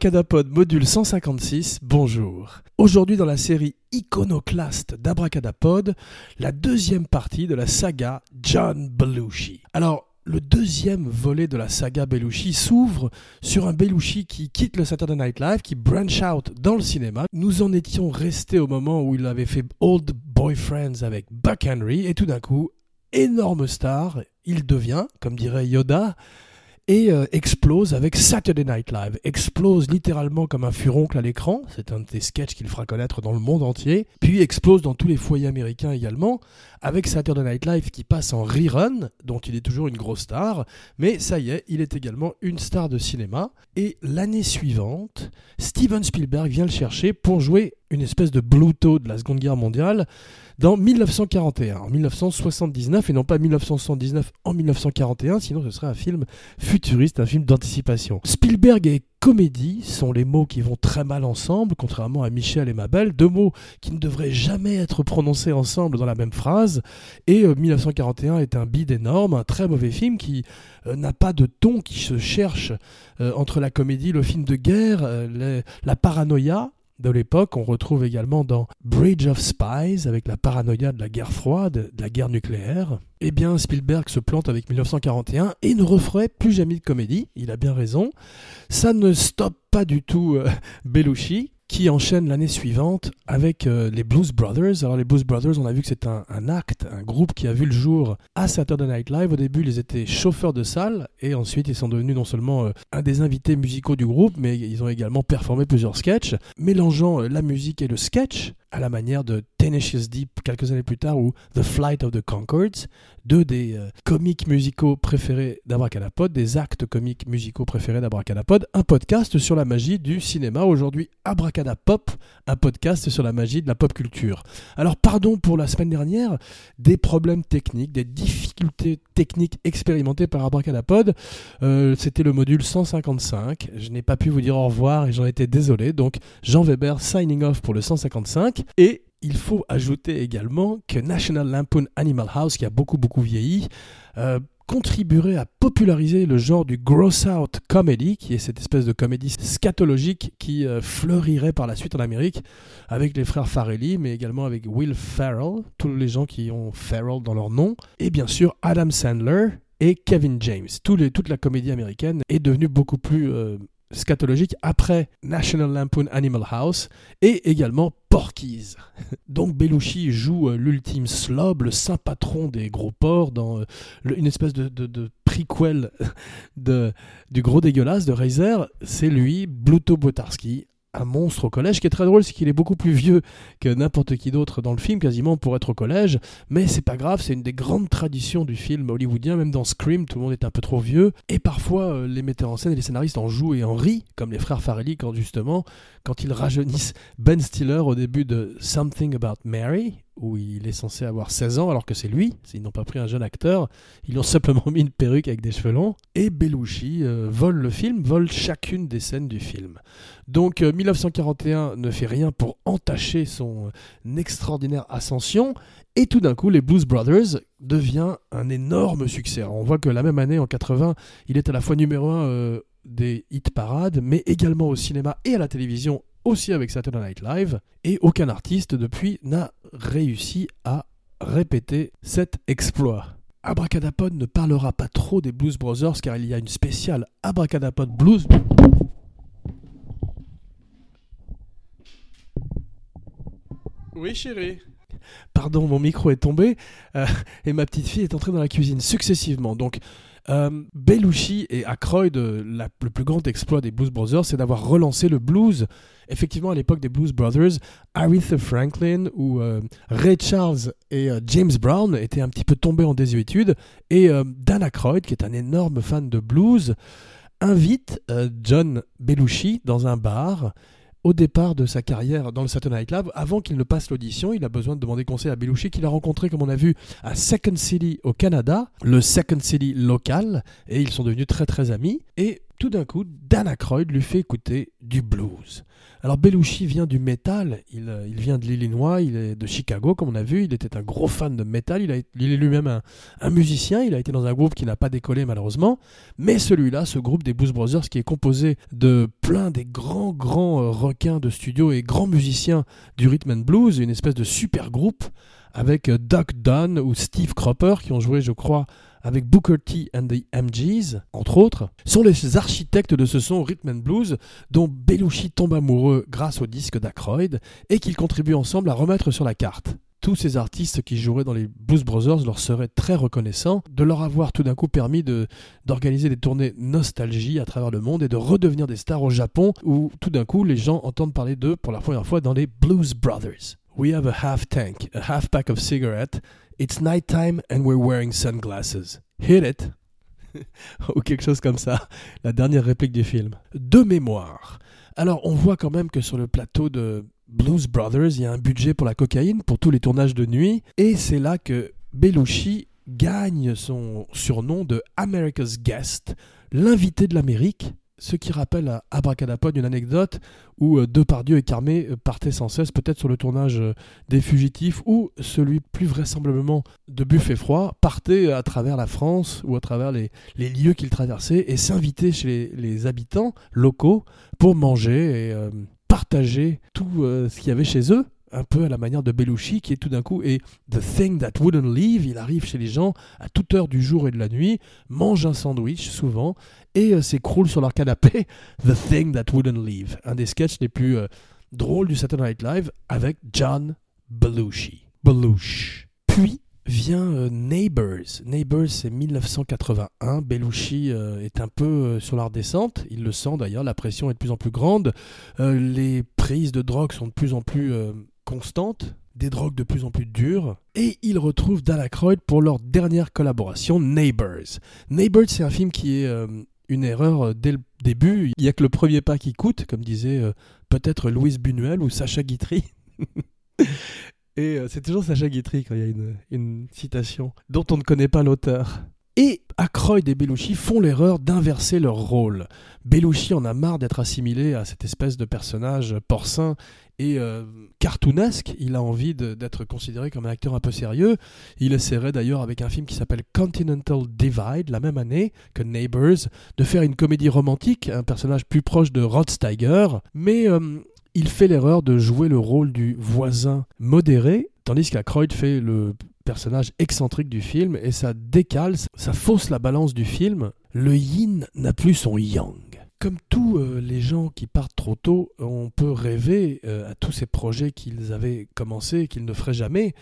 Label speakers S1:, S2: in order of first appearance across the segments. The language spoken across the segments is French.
S1: Abracadapod module 156, bonjour. Aujourd'hui dans la série iconoclaste d'Abracadapod, la deuxième partie de la saga John Belushi. Alors, le deuxième volet de la saga Belushi s'ouvre sur un Belushi qui quitte le Saturday Night Live, qui branch out dans le cinéma. Nous en étions restés au moment où il avait fait Old Boyfriends avec Buck Henry, et tout d'un coup, énorme star, il devient, comme dirait Yoda, et euh, explose avec Saturday Night Live. Explose littéralement comme un furoncle à l'écran, c'est un des sketchs qu'il fera connaître dans le monde entier, puis explose dans tous les foyers américains également, avec Saturday Night Live qui passe en rerun, dont il est toujours une grosse star, mais ça y est, il est également une star de cinéma, et l'année suivante, Steven Spielberg vient le chercher pour jouer une espèce de Bluto de la Seconde Guerre mondiale dans 1941, en 1979 et non pas 1979 en 1941, sinon ce serait un film futuriste, un film d'anticipation. Spielberg et comédie sont les mots qui vont très mal ensemble, contrairement à Michel et Mabel, deux mots qui ne devraient jamais être prononcés ensemble dans la même phrase. Et 1941 est un bide énorme, un très mauvais film qui euh, n'a pas de ton, qui se cherche euh, entre la comédie, le film de guerre, euh, la paranoïa de l'époque. On retrouve également dans Bridge of Spies, avec la paranoïa de la guerre froide, de la guerre nucléaire. Eh bien, Spielberg se plante avec 1941 et ne referait plus jamais de comédie. Il a bien raison. Ça ne stoppe pas du tout euh, Belushi, qui enchaîne l'année suivante avec euh, les Blues Brothers. Alors les Blues Brothers, on a vu que c'est un, acte, un groupe qui a vu le jour à Saturday Night Live. Au début, ils étaient chauffeurs de salle et ensuite ils sont devenus non seulement euh, un des invités musicaux du groupe, mais ils ont également performé plusieurs sketchs, mélangeant euh, la musique et le sketch à la manière de Tenacious Deep quelques années plus tard ou The Flight of the Concords, deux des euh, comiques musicaux préférés d'Abracadapod, des actes comiques musicaux préférés d'Abracadapod, un podcast sur la magie du cinéma. Aujourd'hui, Abracadapop, un podcast sur la magie de la pop culture. Alors, pardon pour la semaine dernière, des problèmes techniques, des difficultés techniques expérimentées par Abracadapod. Euh, C'était le module 155. Je n'ai pas pu vous dire au revoir et j'en étais désolé. Donc, Jean Weber signing off pour le 155. Et il faut ajouter également que National Lampoon Animal House, qui a beaucoup beaucoup vieilli, euh, contribuerait à populariser le genre du gross out comedy, qui est cette espèce de comédie scatologique qui euh, fleurirait par la suite en Amérique avec les frères Farrelly, mais également avec Will Ferrell, tous les gens qui ont Ferrell dans leur nom, et bien sûr Adam Sandler et Kevin James. toute la comédie américaine est devenue beaucoup plus euh, scatologique après National Lampoon Animal House et également Porky's. Donc Belushi joue euh, l'ultime slob, le saint patron des gros porcs dans euh, une espèce de, de, prequel du gros dégueulasse de Razer. C'est lui, Bluto Botarski, un monstre au collège. Ce qui est très drôle, c'est qu'il est beaucoup plus vieux que n'importe qui d'autre dans le film, quasiment pour être au collège. Mais c'est pas grave, c'est une des grandes traditions du film hollywoodien. Même dans Scream, tout le monde est un peu trop vieux. Et parfois, euh, les metteurs en scène et les scénaristes en jouent et en rient, comme les frères Farrelly, quand justement, quand ils rajeunissent Ben Stiller au début de Something About Mary, où il est censé avoir 16 ans alors que c'est lui, ils n'ont pas pris un jeune acteur, ils ont simplement mis une perruque avec des cheveux longs, et Belushi euh, vole le film, vole chacune des scènes du film. Donc 1941 euh, ne fait rien pour entacher son euh, extraordinaire ascension, et tout d'un coup les Blues Brothers devient un énorme succès. on voit que la même année, en 80, il est à la fois numéro 1 des hit parades, mais également au cinéma et à la télévision aussi avec Saturday Night Live, et aucun artiste depuis n'a réussi à répéter cet exploit. Abracadapod ne parlera pas trop des Blues Brothers car il y a une spéciale Abracadapod Blues. Oui chérie. Pardon, mon micro est tombé euh, et ma petite fille est entrée dans la cuisine successivement. Donc euh, et Aykroyd, euh, le plus grand exploit des Blues Brothers, c'est d'avoir relancé le blues. Effectivement, à l'époque des Blues Brothers, Aretha Franklin ou euh, Ray Charles et James Brown étaient un petit peu tombés en désuétude. Et Dan Aykroyd, qui est un énorme fan de blues, invite John Belushi dans un bar au départ de sa carrière dans le Saturday Night Live, avant qu'il ne passe l'audition, il a besoin de demander conseil à Belushi, qu'il a rencontré, comme on a vu, à Second City au Canada, le Second City local, et ils sont devenus très très amis. Et tout d'un coup, Dan Aykroyd lui fait écouter du blues. Alors Belushi vient du métal, il, il vient de l'Illinois, il est de Chicago comme on a vu, il était un gros fan de métal, il, est lui-même un, musicien, il a été dans un groupe qui n'a pas décollé malheureusement, mais celui-là, ce groupe des Blues Brothers qui est composé de plein des grands grands requins de studio et grands musiciens du rhythm and blues, une espèce de super groupe avec Doc Dunn ou Steve Cropper qui ont joué je crois avec Booker T and the MGs, entre autres, sont les architectes de ce son rhythm and blues dont Belushi tombe amoureux grâce au disque d'Ackroyd et qu'ils contribuent ensemble à remettre sur la carte. Tous ces artistes qui joueraient dans les Blues Brothers leur seraient très reconnaissants de leur avoir tout d'un coup permis d'organiser des tournées nostalgie à travers le monde et de redevenir des stars au Japon où tout d'un coup les gens entendent parler d'eux pour la première fois dans les Blues Brothers. We have a half tank, a half pack of cigarettes, It's nighttime and we're wearing sunglasses. Hit it! Ou quelque chose comme ça. La dernière réplique du film. De mémoire. Alors, on voit quand même que sur le plateau de Blues Brothers, il y a un budget pour la cocaïne, pour tous les tournages de nuit. Et c'est là que Belushi gagne son surnom de America's Guest, l'invité de l'Amérique, ce qui rappelle à Abracadapod une anecdote où euh, Depardieu et Carmé euh, partaient sans cesse, peut-être sur le tournage euh, des Fugitifs, ou celui plus vraisemblablement de Buffet Froid, partaient à travers la France ou à travers les, lieux qu'ils traversaient et s'invitaient chez les, habitants locaux pour manger et partager tout ce qu'il y avait chez eux un peu à la manière de Belushi qui est tout d'un coup et The Thing That Wouldn't Leave, il arrive chez les gens à toute heure du jour et de la nuit, mange un sandwich souvent et euh, s'écroule sur leur canapé The Thing That Wouldn't Leave, un des sketchs les plus euh, drôles du Saturday Night Live avec John Belushi. Belushi. Puis vient euh, Neighbors. Neighbors, c'est 1981. Belushi est un peu sur la descente. Il le sent d'ailleurs. La pression est de plus en plus grande. les prises de drogue sont de plus en plus constante, des drogues de plus en plus dures, et ils retrouvent Dan Aykroyd pour leur dernière collaboration, Neighbors. Neighbors, c'est un film qui est euh, une erreur euh, dès le début. Il n'y a que le premier pas qui coûte, comme disait euh, peut-être Louise Buñuel ou Sacha Guitry. et c'est toujours Sacha Guitry quand il y a une, citation dont on ne connaît pas l'auteur. Et Ackroyd et Belushi font l'erreur d'inverser leur rôle. Belushi en a marre d'être assimilé à cette espèce de personnage porcin et euh, cartoonesque. Il a envie d'être considéré comme un acteur un peu sérieux. Il essaierait d'ailleurs avec un film qui s'appelle Continental Divide, la même année que Neighbors, de faire une comédie romantique, un personnage plus proche de Rod Steiger. Mais euh, il fait l'erreur de jouer le rôle du voisin modéré, tandis qu'Ackroyd fait le personnage excentrique du film et ça décale, ça fausse la balance du film. Le yin n'a plus son yang. Comme tous euh, les gens qui partent trop tôt, on peut rêver euh, à tous ces projets qu'ils avaient commencés et qu'ils ne feraient jamais.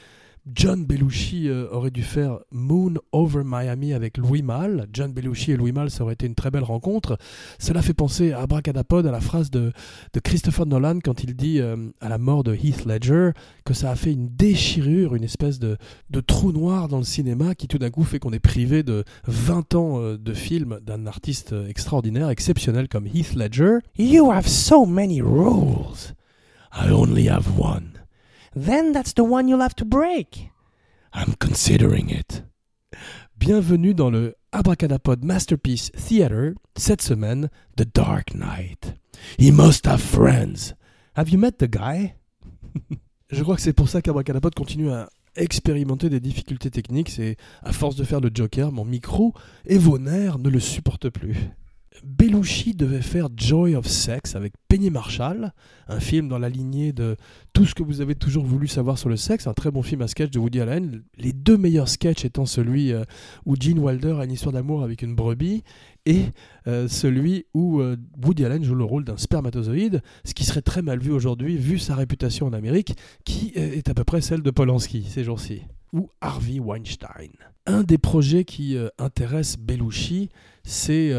S1: John Belushi euh, aurait dû faire Moon over Miami avec Louis Malle. John Belushi et Louis Malle, ça aurait été une très belle rencontre. Cela fait penser à Abracadapod, à la phrase de, de Christopher Nolan quand il dit euh, à la mort de Heath Ledger que ça a fait une déchirure, une espèce de, de trou noir dans le cinéma qui tout d'un coup fait qu'on est privé de 20 ans euh, de films d'un artiste extraordinaire, exceptionnel comme Heath Ledger. You have so many rules. I only have one. Then that's the one you'll have to break. I'm considering it. Bienvenue dans le Abracadapod Masterpiece Theater, cette semaine, The Dark Knight. He must have friends. Have you met the guy? Je crois que c'est pour ça qu'Abracadapod continue à expérimenter des difficultés techniques. C'est à force de faire le Joker, mon micro et vos nerfs ne le supportent plus. Belushi devait faire Joy of Sex avec Penny Marshall, un film dans la lignée de tout ce que vous avez toujours voulu savoir sur le sexe, un très bon film à sketch de Woody Allen. Les deux meilleurs sketchs étant celui euh, où Gene Wilder a une histoire d'amour avec une brebis et euh, celui où euh, Woody Allen joue le rôle d'un spermatozoïde, ce qui serait très mal vu aujourd'hui vu sa réputation en Amérique, qui est à peu près celle de Polanski ces jours-ci ou Harvey Weinstein. Un des projets qui intéresse Belushi, c'est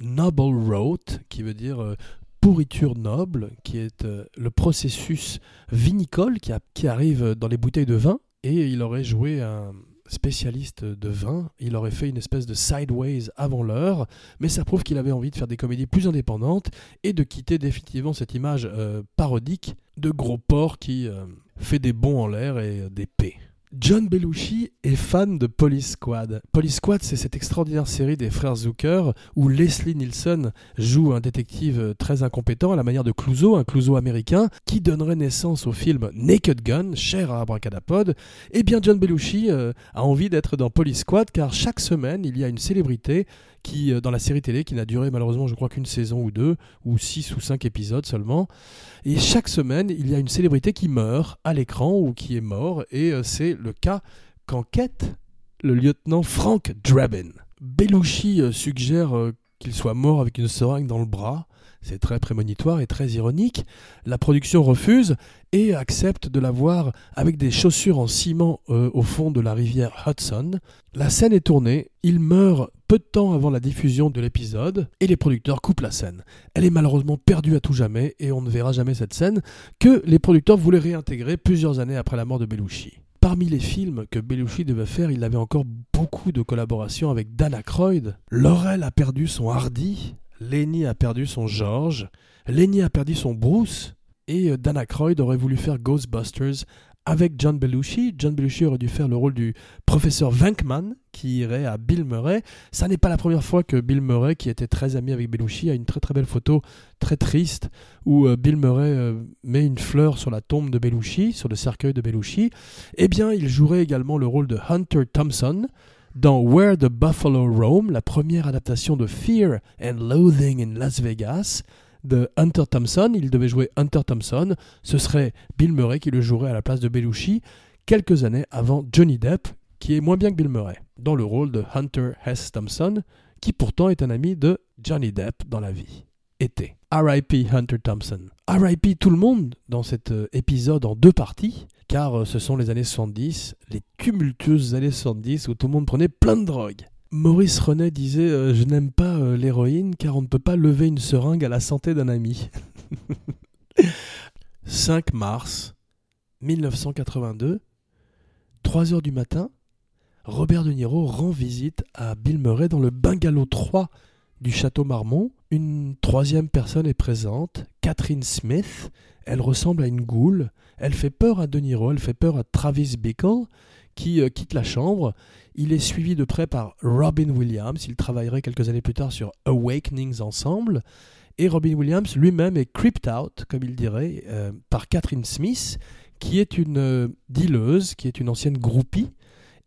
S1: Noble Rot, qui veut dire euh, pourriture noble, qui est euh, le processus vinicole qui, arrive dans les bouteilles de vin. Et il aurait joué un spécialiste de vin, il aurait fait une espèce de sideways avant l'heure, mais ça prouve qu'il avait envie de faire des comédies plus indépendantes et de quitter définitivement cette image euh, parodique de gros porc qui fait des bons en l'air et des P. John Belushi est fan de Police Squad. Police Squad, c'est cette extraordinaire série des frères Zucker où Leslie Nielsen joue un détective très incompétent à la manière de Clouseau, un Clouseau américain, qui donnerait naissance au film Naked Gun, cher à Abracadapod. Eh bien, John Belushi euh, a envie d'être dans Police Squad car chaque semaine, il y a une célébrité qui, euh, dans la série télé qui n'a duré malheureusement, je crois qu'une saison ou deux, ou six ou cinq épisodes seulement. Et chaque semaine, il y a une célébrité qui meurt à l'écran ou qui est mort, et euh, c'est le cas qu'enquête le lieutenant Frank Drabin. Belushi euh, suggère qu'il soit mort avec une seringue dans le bras. C'est très prémonitoire et très ironique. La production refuse et accepte de la voir avec des chaussures en ciment au fond de la rivière Hudson. La scène est tournée, il meurt peu de temps avant la diffusion de l'épisode, et les producteurs coupent la scène. Elle est malheureusement perdue à tout jamais, et on ne verra jamais cette scène, que les producteurs voulaient réintégrer plusieurs années après la mort de Belushi. Parmi les films que Belushi devait faire, il avait encore beaucoup de collaborations avec Dana Aykroyd. Laurel a perdu son Hardy, Lenny a perdu son George, Lenny a perdu son Bruce, et Dana Aykroyd aurait voulu faire Ghostbusters avec John Belushi. John Belushi aurait dû faire le rôle du professeur Venkman qui irait à Bill Murray. Ça n'est pas la première fois que Bill Murray, qui était très ami avec Belushi, a une très très belle photo très triste où euh, Bill Murray euh, met une fleur sur la tombe de Belushi, sur le cercueil de Belushi. Eh bien, il jouerait également le rôle de Hunter Thompson dans Where the Buffalo Roam, la première adaptation de Fear and Loathing in Las Vegas de Hunter Thompson. Il devait jouer Hunter Thompson. Ce serait Bill Murray qui le jouerait à la place de Belushi quelques années avant Johnny Depp, qui est moins bien que Bill Murray, dans le rôle de Hunter S. Thompson, qui pourtant est un ami de Johnny Depp dans la vie. Était. R.I.P. Hunter Thompson. R.I.P. tout le monde dans cet euh, épisode en deux parties, car euh, ce sont les années 70, les tumultueuses années 70 où tout le monde prenait plein de drogues. Maurice Renet disait euh, Je n'aime pas l'héroïne car on ne peut pas lever une seringue à la santé d'un ami. 5 mars 1982, 3 heures du matin, Robert De Niro rend visite à Bill Murray dans le bungalow 3 du château Marmont. Une troisième personne est présente, Catherine Smith. Elle ressemble à une goule. Elle fait peur à De Niro, elle fait peur à Travis Bickle, qui euh, quitte la chambre. Il est suivi de près par Robin Williams. Ils travailleraient quelques années plus tard sur Awakenings ensemble. Et Robin Williams lui-même est creeped out, comme il dirait, euh, par Catherine Smith, qui est une euh, qui est une ancienne groupie,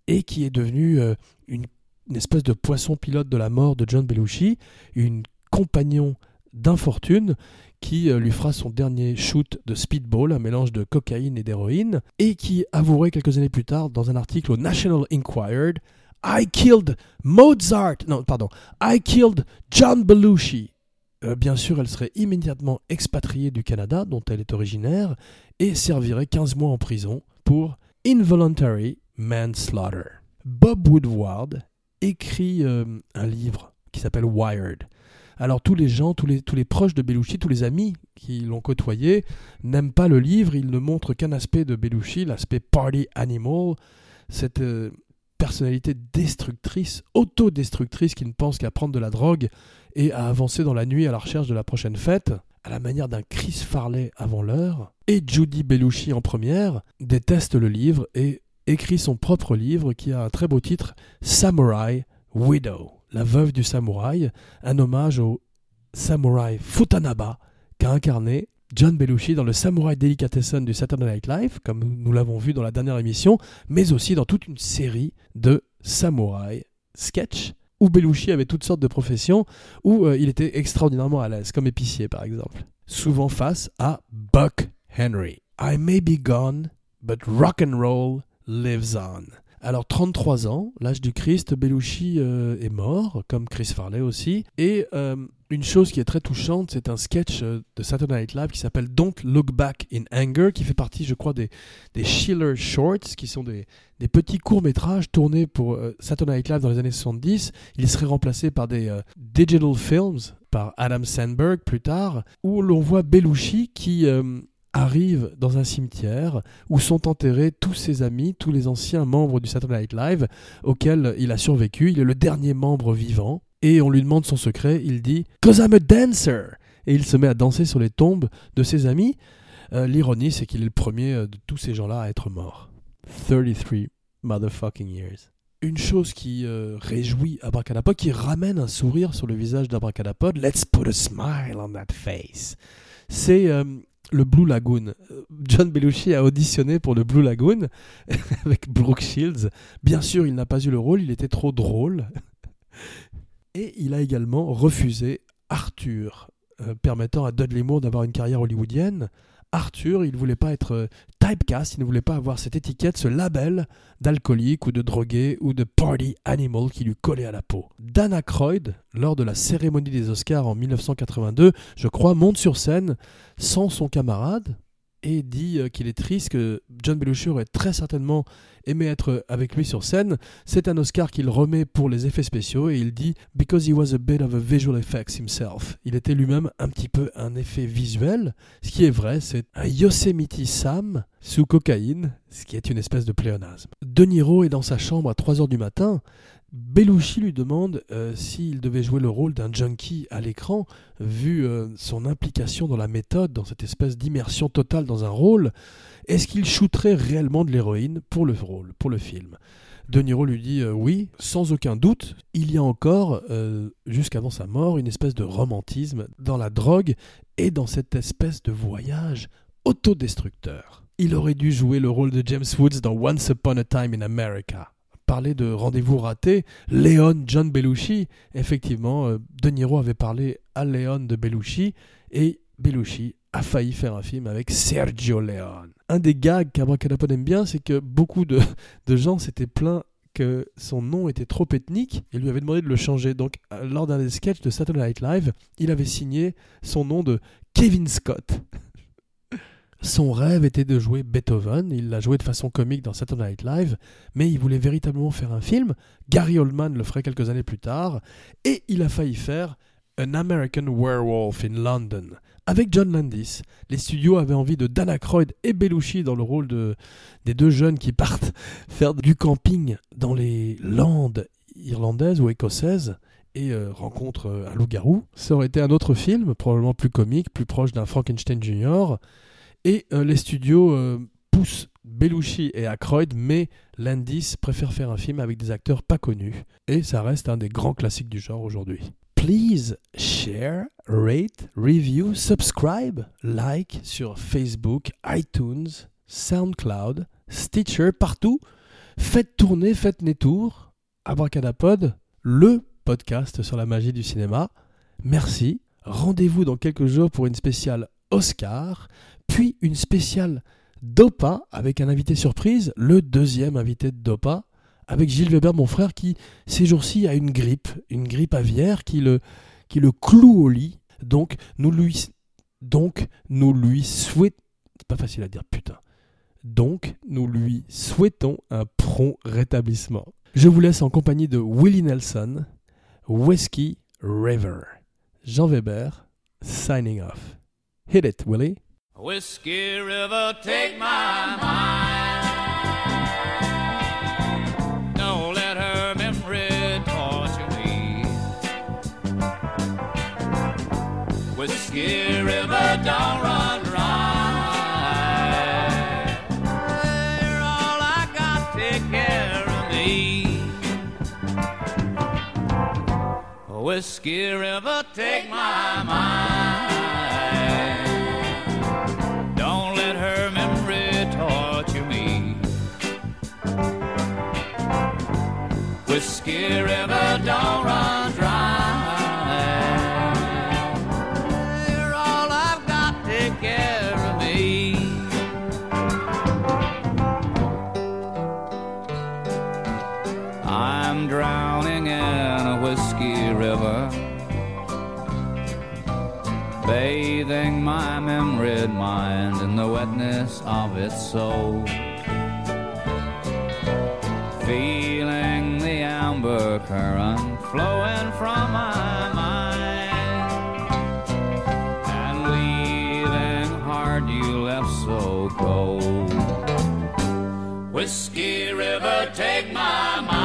S1: et qui est devenue une, une, espèce de poisson pilote de la mort de John Belushi, une compagnon d'infortune qui euh, lui fera son dernier shoot de speedball, un mélange de cocaïne et d'héroïne, et qui avouerait quelques années plus tard dans un article au National Enquirer I killed Mozart. Non, pardon. I killed John Belushi. Euh, bien sûr, elle serait immédiatement expatriée du Canada, dont elle est originaire, et servirait 15 mois en prison pour involuntary manslaughter. Bob Woodward écrit euh, un livre qui s'appelle Wired. Alors tous les gens, tous les, proches de Belushi, tous les amis qui l'ont côtoyé, n'aiment pas le livre, il ne montre qu'un aspect de Belushi, l'aspect party animal, cette euh, personnalité destructrice, autodestructrice qui ne pense qu'à prendre de la drogue et à avancer dans la nuit à la recherche de la prochaine fête, à la manière d'un Chris Farley avant l'heure. Et Judy Belushi en première déteste le livre et écrit son propre livre qui a un très beau titre, Samurai Widow la veuve du samouraï, un hommage au samouraï Futanaba qu'a incarné John Belushi dans le Samouraï Delicatessen du Saturday Night Live, comme nous l'avons vu dans la dernière émission, mais aussi dans toute une série de samouraï sketch où Belushi avait toutes sortes de professions, où euh, il était extraordinairement à l'aise, comme épicier par exemple. Souvent face à Buck Henry. I may be gone, but rock and roll lives on. Alors 33 ans, l'âge du Christ, Belushi euh, est mort, comme Chris Farley aussi. Et euh, une chose qui est très touchante, c'est un sketch euh, de Saturday Night Live qui s'appelle Don't Look Back in Anger, qui fait partie, je crois, des, des Schiller Shorts, qui sont des, petits courts-métrages tournés pour Saturday Night Live dans les années 70. Il serait remplacé par des digital films, par Adam Sandberg plus tard, où l'on voit Belushi qui arrive dans un cimetière où sont enterrés tous ses amis, tous les anciens membres du Saturday Night Live auxquels il a survécu. Il est le dernier membre vivant et on lui demande son secret. Il dit Cause I'm a dancer et il se met à danser sur les tombes de ses amis. Euh, l'ironie, c'est qu'il est le premier de tous ces gens-là à être mort. 33 motherfucking years. Une chose qui euh, réjouit Abracadapod, qui ramène un sourire sur le visage d'Abracadapod. Let's put a smile on that face. C'est euh, le Blue Lagoon. John Belushi a auditionné pour le Blue Lagoon avec Brooke Shields. Bien sûr, il n'a pas eu le rôle, il était trop drôle. Et il a également refusé Arthur, euh, permettant à Dudley Moore d'avoir une carrière hollywoodienne. Arthur, il ne voulait pas être euh, typecast, il ne voulait pas avoir cette étiquette, ce label d'alcoolique ou de drogué ou de party animal qui lui collait à la peau. Dan Aykroyd, lors de la cérémonie des Oscars en 1982, je crois, monte sur scène sans son camarade, et dit euh, qu'il est triste que John Belushi aurait très certainement aimé être avec lui sur scène. C'est un Oscar qu'il remet pour les effets spéciaux et il dit Because he was a bit of a visual effects himself. Il était lui-même un petit peu un effet visuel. Ce qui est vrai, c'est un Yosemite Sam sous cocaïne, ce qui est une espèce de pléonasme. De Niro est dans sa chambre à 3h du matin Belushi lui demande euh, s'il devait jouer le rôle d'un junkie à l'écran, vu euh, son implication dans la méthode, dans cette espèce d'immersion totale dans un rôle. Est-ce qu'il shooterait réellement de l'héroïne pour le rôle, pour le film? De Niro lui dit euh, oui, sans aucun doute. Il y a encore, jusqu'avant sa mort, une espèce de romantisme dans la drogue et dans cette espèce de voyage autodestructeur. Il aurait dû jouer le rôle de James Woods dans Once Upon a Time in America parler de rendez-vous raté, Léon John Belushi, effectivement, euh, De Niro avait parlé à Léon de Belushi et Belushi a failli faire un film avec Sergio Leone. Un des gags qu'Abracadapod aime bien, c'est que beaucoup de, de gens s'étaient plaints que son nom était trop ethnique et lui avait demandé de le changer. Donc, euh, lors d'un des sketchs de Saturday Night Live, il avait signé son nom de Kevin Scott. Son rêve était de jouer Beethoven, il l'a joué de façon comique dans Saturday Night Live, mais il voulait véritablement faire un film. Gary Oldman le ferait quelques années plus tard, et il a failli faire An American Werewolf in London. Avec John Landis, les studios avaient envie de Dana Croyd et Belushi dans le rôle de, des deux jeunes qui partent faire du camping dans les Landes irlandaises ou écossaises et euh, rencontrent un loup-garou. Ça aurait été un autre film, probablement plus comique, plus proche d'un Frankenstein Jr., et euh, les studios euh, poussent Belushi et Aykroyd, mais Landis préfère faire un film avec des acteurs pas connus. Et ça reste un des grands classiques du genre aujourd'hui. Please share, rate, review, subscribe, like sur Facebook, iTunes, SoundCloud, Stitcher, partout. Faites tourner, faites les tours. Abracadapod, le podcast sur la magie du cinéma. Merci. Rendez-vous dans quelques jours pour une spéciale Oscar puis une spéciale Dopa avec un invité surprise, le deuxième invité de Dopa, avec Gilles Weber, mon frère, qui ces jours-ci a une grippe, une grippe aviaire qui le, qui le cloue au lit. Donc nous lui, donc nous lui souhaitons, pas facile à dire, putain. Donc nous lui souhaitons un prompt rétablissement. Je vous laisse en compagnie de Willie Nelson, Whiskey River. Jean Weber, signing off. Hit it, Willie.
S2: Whiskey River, take my mind. Don't let her memory torture me. Whiskey River, don't run dry. You're all I got, take care of me. Whiskey River, take my mind. Whiskey River don't run dry. You're all I've got, take care of me. I'm drowning in a whiskey river, bathing my memory mind in the wetness of its soul. Heart you left so cold. Whiskey River, take my mind.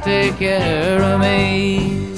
S2: Take care of me.